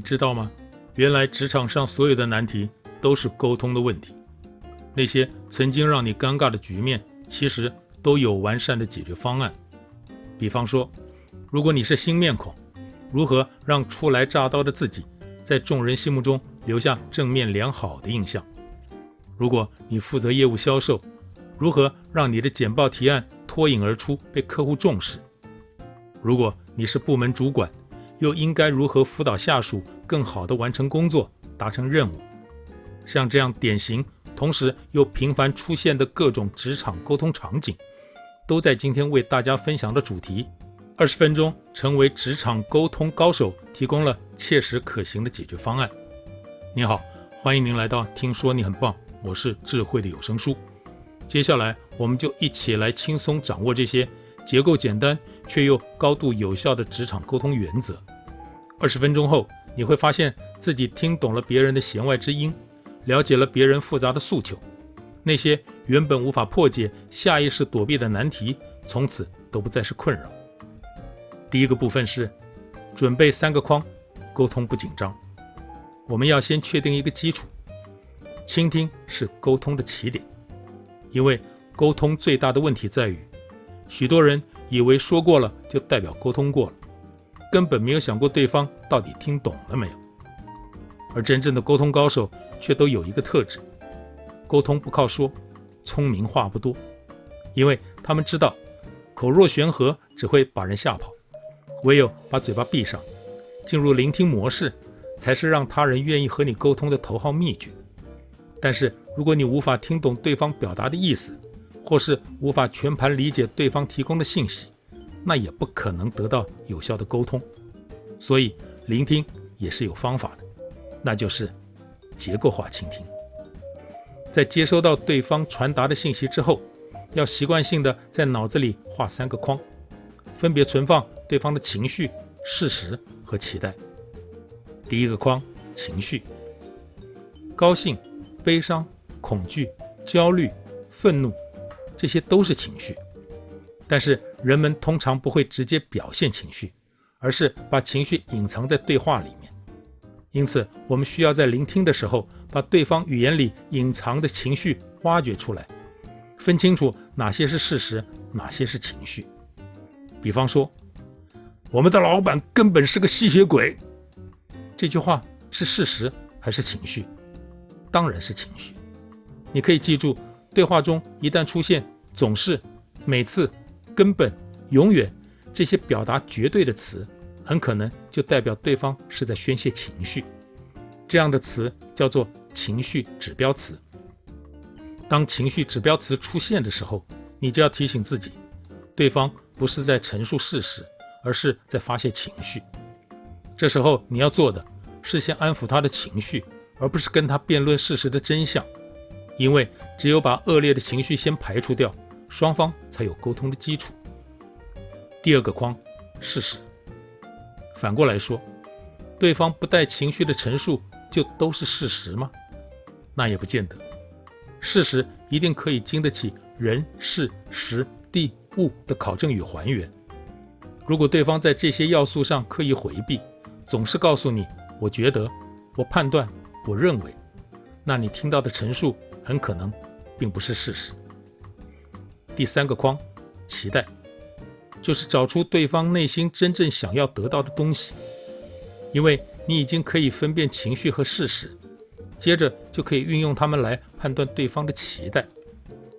你知道吗？原来职场上所有的难题都是沟通的问题。那些曾经让你尴尬的局面，其实都有完善的解决方案。比方说，如果你是新面孔，如何让初来乍到的自己在众人心目中留下正面良好的印象？如果你负责业务销售，如何让你的简报提案脱颖而出，被客户重视？如果你是部门主管，又应该如何辅导下属更好地完成工作，达成任务？像这样典型，同时又频繁出现的各种职场沟通场景，都在今天为大家分享的主题“二十分钟成为职场沟通高手”提供了切实可行的解决方案。您好，欢迎您来到《听说你很棒》，我是智慧的有声书。接下来，我们就一起来轻松掌握这些结构简单却又高度有效的职场沟通原则。二十分钟后，你会发现自己听懂了别人的弦外之音，了解了别人复杂的诉求，那些原本无法破解、下意识躲避的难题，从此都不再是困扰。第一个部分是准备三个框，沟通不紧张。我们要先确定一个基础：倾听是沟通的起点。因为沟通最大的问题在于，许多人以为说过了就代表沟通过了，根本没有想过对方到底听懂了没有。而真正的沟通高手却都有一个特质：沟通不靠说，聪明话不多。因为他们知道，口若悬河只会把人吓跑，唯有把嘴巴闭上，进入聆听模式，才是让他人愿意和你沟通的头号秘诀。但是，如果你无法听懂对方表达的意思，或是无法全盘理解对方提供的信息，那也不可能得到有效的沟通。所以，聆听也是有方法的，那就是结构化倾听。在接收到对方传达的信息之后，要习惯性的在脑子里画三个框，分别存放对方的情绪、事实和期待。第一个框：情绪，高兴。悲伤、恐惧、焦虑、愤怒，这些都是情绪。但是人们通常不会直接表现情绪，而是把情绪隐藏在对话里面。因此，我们需要在聆听的时候，把对方语言里隐藏的情绪挖掘出来，分清楚哪些是事实，哪些是情绪。比方说，我们的老板根本是个吸血鬼，这句话是事实还是情绪？当然是情绪。你可以记住，对话中一旦出现“总是”“每次”“根本”“永远”这些表达绝对的词，很可能就代表对方是在宣泄情绪。这样的词叫做情绪指标词。当情绪指标词出现的时候，你就要提醒自己，对方不是在陈述事实，而是在发泄情绪。这时候你要做的是先安抚他的情绪。而不是跟他辩论事实的真相，因为只有把恶劣的情绪先排除掉，双方才有沟通的基础。第二个框，事实。反过来说，对方不带情绪的陈述就都是事实吗？那也不见得。事实一定可以经得起人、事、时、地、物的考证与还原。如果对方在这些要素上刻意回避，总是告诉你“我觉得”“我判断”。我认为，那你听到的陈述很可能并不是事实。第三个框，期待，就是找出对方内心真正想要得到的东西，因为你已经可以分辨情绪和事实，接着就可以运用它们来判断对方的期待。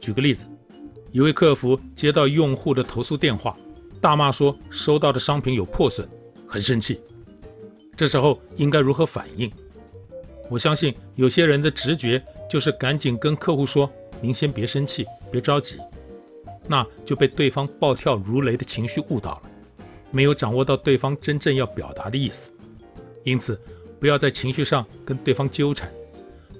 举个例子，一位客服接到用户的投诉电话，大骂说收到的商品有破损，很生气。这时候应该如何反应？我相信有些人的直觉就是赶紧跟客户说：“您先别生气，别着急。”那就被对方暴跳如雷的情绪误导了，没有掌握到对方真正要表达的意思。因此，不要在情绪上跟对方纠缠，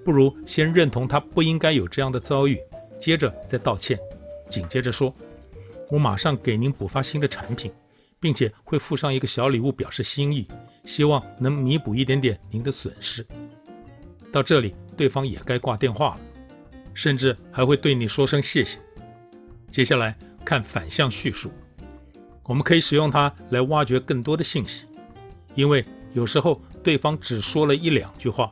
不如先认同他不应该有这样的遭遇，接着再道歉，紧接着说：“我马上给您补发新的产品，并且会附上一个小礼物表示心意，希望能弥补一点点您的损失。”到这里，对方也该挂电话了，甚至还会对你说声谢谢。接下来看反向叙述，我们可以使用它来挖掘更多的信息，因为有时候对方只说了一两句话，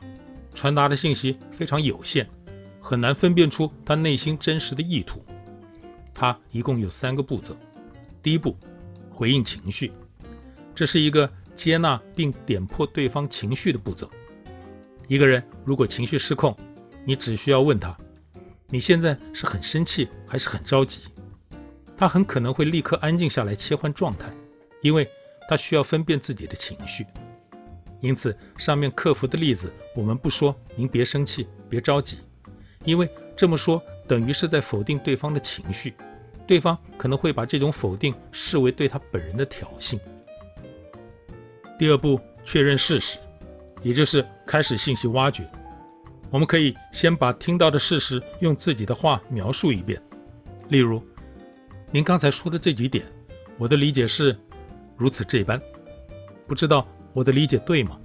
传达的信息非常有限，很难分辨出他内心真实的意图。他一共有三个步骤。第一步，回应情绪，这是一个接纳并点破对方情绪的步骤。一个人如果情绪失控，你只需要问他：“你现在是很生气还是很着急？”他很可能会立刻安静下来，切换状态，因为他需要分辨自己的情绪。因此，上面克服的例子，我们不说“您别生气，别着急”，因为这么说等于是在否定对方的情绪，对方可能会把这种否定视为对他本人的挑衅。第二步，确认事实，也就是开始信息挖掘。我们可以先把听到的事实用自己的话描述一遍，例如。您刚才说的这几点，我的理解是如此这般，不知道我的理解对吗？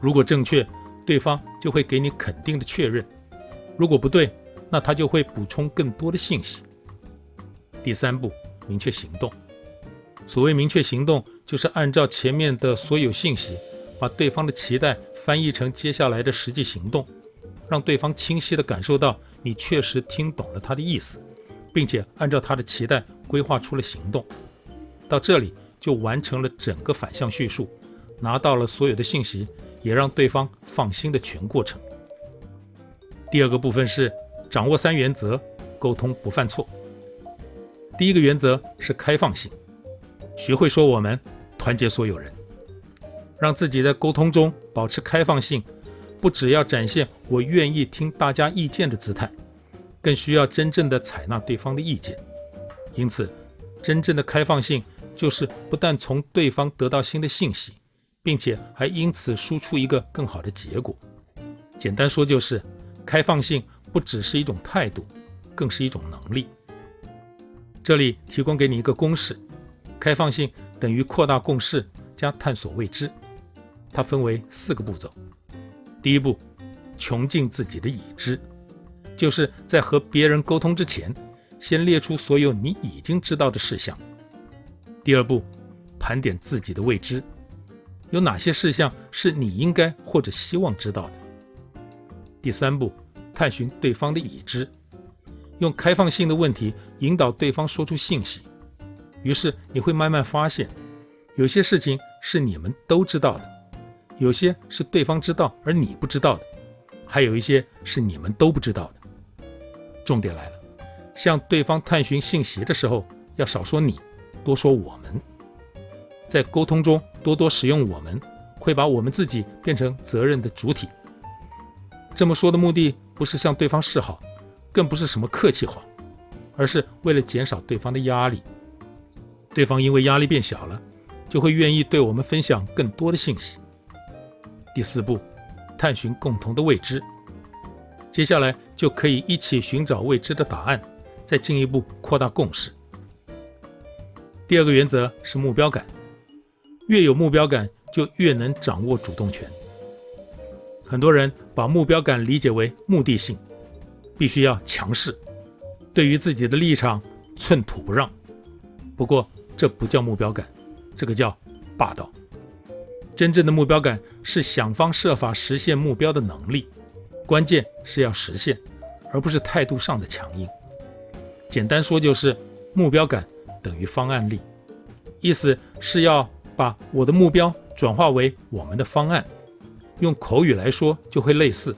如果正确，对方就会给你肯定的确认；如果不对，那他就会补充更多的信息。第三步，明确行动。所谓明确行动，就是按照前面的所有信息，把对方的期待翻译成接下来的实际行动，让对方清晰地感受到你确实听懂了他的意思。并且按照他的期待规划出了行动，到这里就完成了整个反向叙述，拿到了所有的信息，也让对方放心的全过程。第二个部分是掌握三原则，沟通不犯错。第一个原则是开放性，学会说我们，团结所有人，让自己在沟通中保持开放性，不只要展现我愿意听大家意见的姿态。更需要真正的采纳对方的意见，因此，真正的开放性就是不但从对方得到新的信息，并且还因此输出一个更好的结果。简单说就是，开放性不只是一种态度，更是一种能力。这里提供给你一个公式：开放性等于扩大共识加探索未知。它分为四个步骤。第一步，穷尽自己的已知。就是在和别人沟通之前，先列出所有你已经知道的事项。第二步，盘点自己的未知，有哪些事项是你应该或者希望知道的。第三步，探寻对方的已知，用开放性的问题引导对方说出信息。于是你会慢慢发现，有些事情是你们都知道的，有些是对方知道而你不知道的，还有一些是你们都不知道的。重点来了，向对方探寻信息的时候，要少说你，多说我们。在沟通中多多使用我们，会把我们自己变成责任的主体。这么说的目的不是向对方示好，更不是什么客气话，而是为了减少对方的压力。对方因为压力变小了，就会愿意对我们分享更多的信息。第四步，探寻共同的未知。接下来就可以一起寻找未知的答案，再进一步扩大共识。第二个原则是目标感，越有目标感，就越能掌握主动权。很多人把目标感理解为目的性，必须要强势，对于自己的立场寸土不让。不过这不叫目标感，这个叫霸道。真正的目标感是想方设法实现目标的能力。关键是要实现，而不是态度上的强硬。简单说就是，目标感等于方案力，意思是要把我的目标转化为我们的方案。用口语来说就会类似：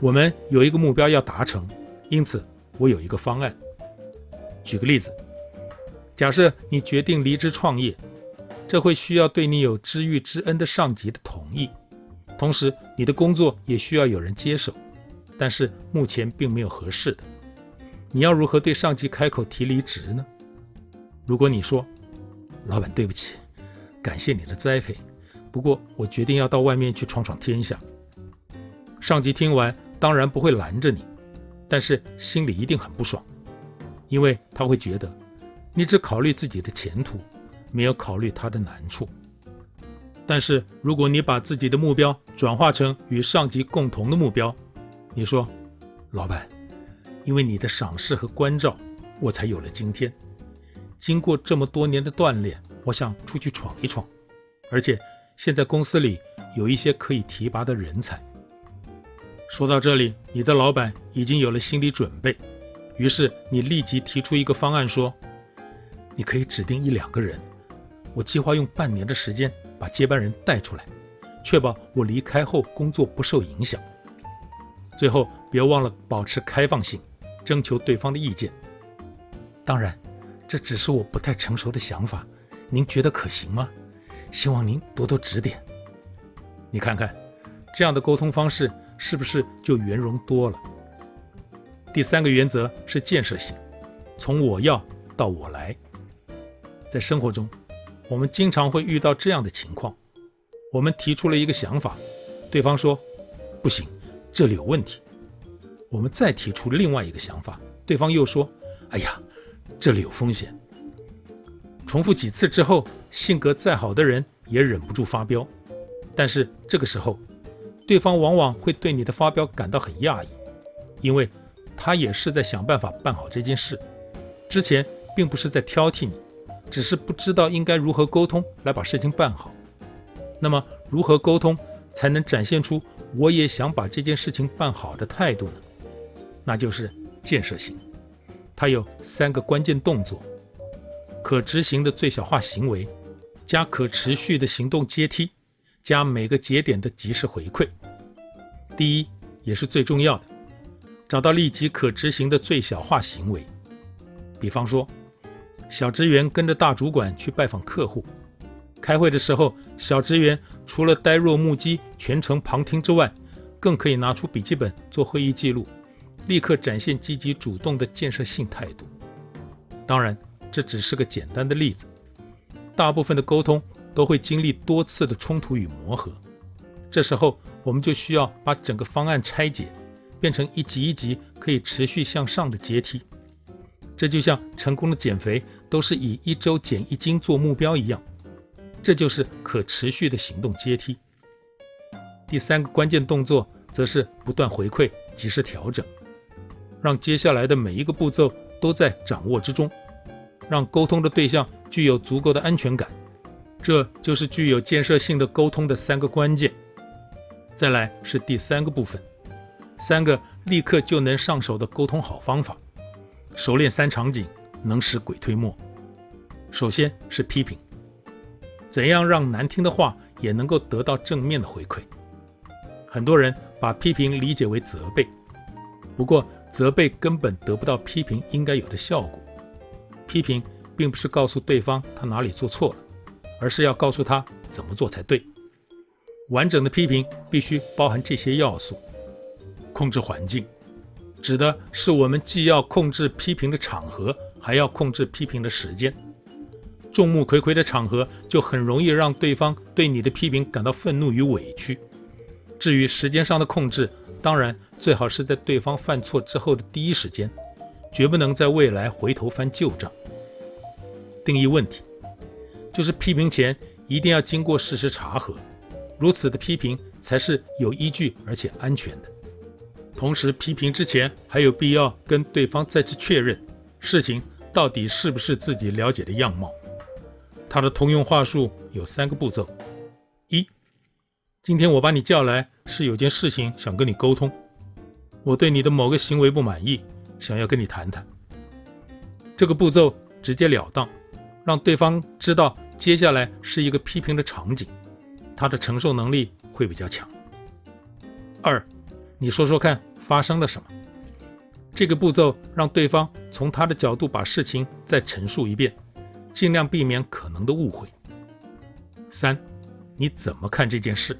我们有一个目标要达成，因此我有一个方案。举个例子，假设你决定离职创业，这会需要对你有知遇之恩的上级的同意。同时，你的工作也需要有人接手，但是目前并没有合适的。你要如何对上级开口提离职呢？如果你说：“老板，对不起，感谢你的栽培，不过我决定要到外面去闯闯天下。”上级听完当然不会拦着你，但是心里一定很不爽，因为他会觉得你只考虑自己的前途，没有考虑他的难处。但是，如果你把自己的目标转化成与上级共同的目标，你说：“老板，因为你的赏识和关照，我才有了今天。经过这么多年的锻炼，我想出去闯一闯。而且现在公司里有一些可以提拔的人才。说到这里，你的老板已经有了心理准备，于是你立即提出一个方案，说：“你可以指定一两个人，我计划用半年的时间把接班人带出来，确保我离开后工作不受影响。最后，别忘了保持开放性，征求对方的意见。当然，这只是我不太成熟的想法，您觉得可行吗？希望您多多指点。你看看，这样的沟通方式。”是不是就圆融多了？第三个原则是建设性，从我要到我来。在生活中，我们经常会遇到这样的情况：我们提出了一个想法，对方说不行，这里有问题。我们再提出另外一个想法，对方又说哎呀，这里有风险。重复几次之后，性格再好的人也忍不住发飙。但是这个时候，对方往往会对你的发飙感到很讶异，因为他也是在想办法办好这件事，之前并不是在挑剔你，只是不知道应该如何沟通来把事情办好。那么，如何沟通才能展现出我也想把这件事情办好的态度呢？那就是建设性。它有三个关键动作：可执行的最小化行为，加可持续的行动阶梯。加每个节点的及时回馈。第一，也是最重要的，找到立即可执行的最小化行为。比方说，小职员跟着大主管去拜访客户，开会的时候，小职员除了呆若木鸡、全程旁听之外，更可以拿出笔记本做会议记录，立刻展现积极主动的建设性态度。当然，这只是个简单的例子，大部分的沟通。都会经历多次的冲突与磨合，这时候我们就需要把整个方案拆解，变成一级一级可以持续向上的阶梯。这就像成功的减肥都是以一周减一斤做目标一样，这就是可持续的行动阶梯。第三个关键动作则是不断回馈，及时调整，让接下来的每一个步骤都在掌握之中，让沟通的对象具有足够的安全感。这就是具有建设性的沟通的三个关键。再来是第三个部分，三个立刻就能上手的沟通好方法。熟练三场景，能使鬼推磨。首先是批评，怎样让难听的话也能够得到正面的回馈？很多人把批评理解为责备，不过责备根本得不到批评应该有的效果。批评并不是告诉对方他哪里做错了。而是要告诉他怎么做才对。完整的批评必须包含这些要素。控制环境，指的是我们既要控制批评的场合，还要控制批评的时间。众目睽睽的场合，就很容易让对方对你的批评感到愤怒与委屈。至于时间上的控制，当然最好是在对方犯错之后的第一时间，绝不能在未来回头翻旧账。定义问题。就是批评前一定要经过事实查核，如此的批评才是有依据而且安全的。同时，批评之前还有必要跟对方再次确认事情到底是不是自己了解的样貌。它的通用话术有三个步骤：一，今天我把你叫来是有件事情想跟你沟通，我对你的某个行为不满意，想要跟你谈谈。这个步骤直截了当，让对方知道。接下来是一个批评的场景，他的承受能力会比较强。二，你说说看发生了什么？这个步骤让对方从他的角度把事情再陈述一遍，尽量避免可能的误会。三，你怎么看这件事？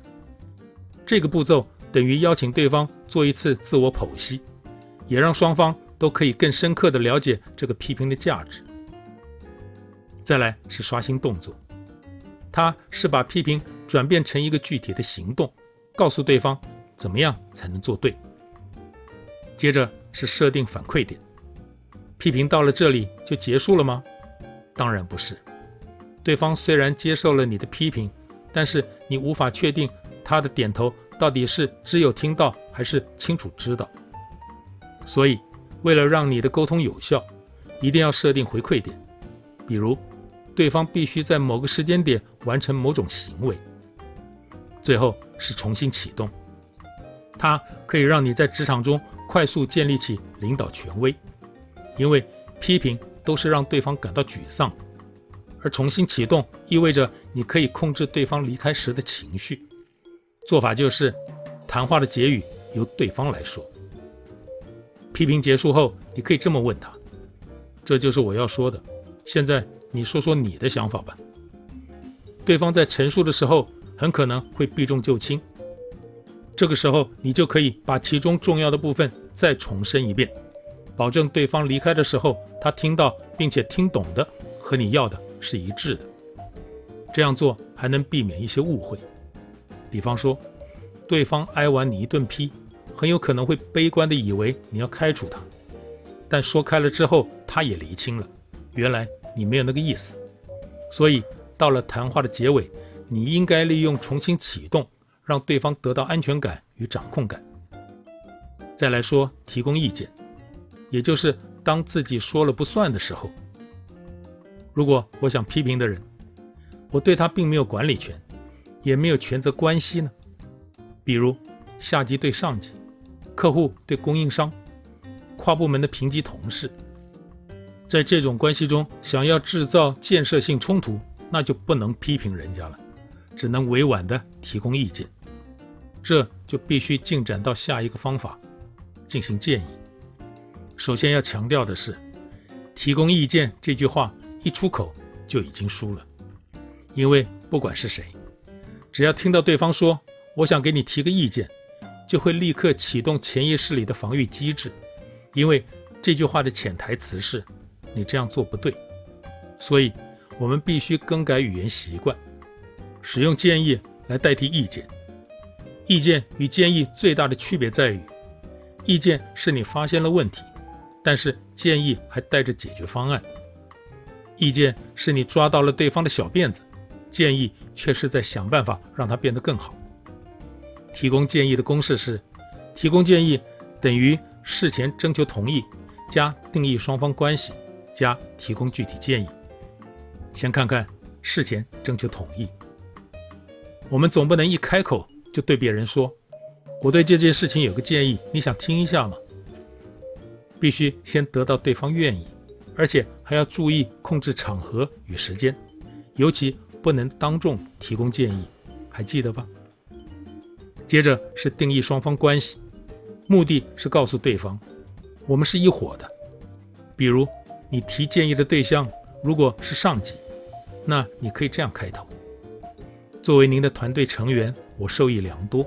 这个步骤等于邀请对方做一次自我剖析，也让双方都可以更深刻地了解这个批评的价值。再来是刷新动作，他是把批评转变成一个具体的行动，告诉对方怎么样才能做对。接着是设定反馈点，批评到了这里就结束了吗？当然不是。对方虽然接受了你的批评，但是你无法确定他的点头到底是只有听到还是清楚知道。所以，为了让你的沟通有效，一定要设定回馈点，比如。对方必须在某个时间点完成某种行为。最后是重新启动，它可以让你在职场中快速建立起领导权威，因为批评都是让对方感到沮丧，而重新启动意味着你可以控制对方离开时的情绪。做法就是，谈话的结语由对方来说。批评结束后，你可以这么问他：“这就是我要说的，现在你说说你的想法吧。”对方在陈述的时候，很可能会避重就轻，这个时候你就可以把其中重要的部分再重申一遍，保证对方离开的时候，他听到并且听懂的和你要的是一致的。这样做还能避免一些误会。比方说，对方挨完你一顿批，很有可能会悲观地以为你要开除他，但说开了之后，他也厘清了，原来你没有那个意思，所以到了谈话的结尾。你应该利用重新启动，让对方得到安全感与掌控感。再来说提供意见，也就是当自己说了不算的时候。如果我想批评的人，我对他并没有管理权，也没有权责关系呢？比如下级对上级，客户对供应商，跨部门的平级同事，在这种关系中，想要制造建设性冲突，那就不能批评人家了。只能委婉地提供意见，这就必须进展到下一个方法，进行建议。首先要强调的是，提供意见这句话一出口就已经输了，因为不管是谁，只要听到对方说“我想给你提个意见”，就会立刻启动潜意识里的防御机制，因为这句话的潜台词是“你这样做不对”，所以我们必须更改语言习惯。使用建议来代替意见。意见与建议最大的区别在于，意见是你发现了问题，但是建议还带着解决方案。意见是你抓到了对方的小辫子，建议却是在想办法让它变得更好。提供建议的公式是：提供建议等于事前征求同意，加定义双方关系，加提供具体建议。先看看事前征求同意。我们总不能一开口就对别人说：“我对这件事情有个建议，你想听一下吗？”必须先得到对方愿意，而且还要注意控制场合与时间，尤其不能当众提供建议，还记得吧？接着是定义双方关系，目的是告诉对方，我们是一伙的。比如你提建议的对象如果是上级，那你可以这样开头。作为您的团队成员，我受益良多。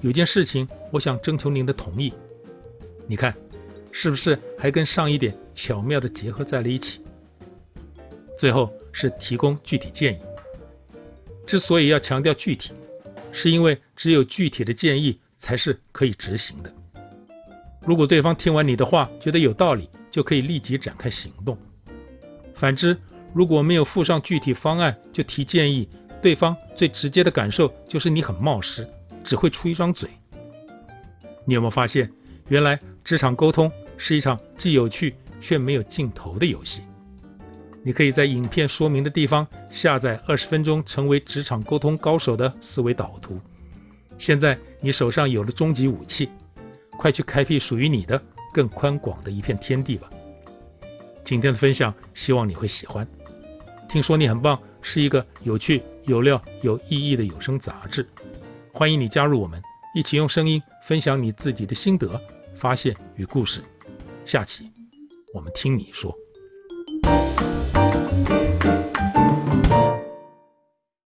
有件事情，我想征求您的同意。你看，是不是还跟上一点巧妙地结合在了一起？最后是提供具体建议。之所以要强调具体，是因为只有具体的建议才是可以执行的。如果对方听完你的话觉得有道理，就可以立即展开行动。反之，如果没有附上具体方案就提建议，对方最直接的感受就是你很冒失，只会出一张嘴。你有没有发现，原来职场沟通是一场既有趣却没有尽头的游戏？你可以在影片说明的地方下载二十分钟成为职场沟通高手的思维导图。现在你手上有了终极武器，快去开辟属于你的更宽广的一片天地吧！今天的分享，希望你会喜欢。听说你很棒，是一个有趣。有料有意义的有声杂志。欢迎你加入我们一起用声音分享你自己的心得发现与故事。下期我们听你说。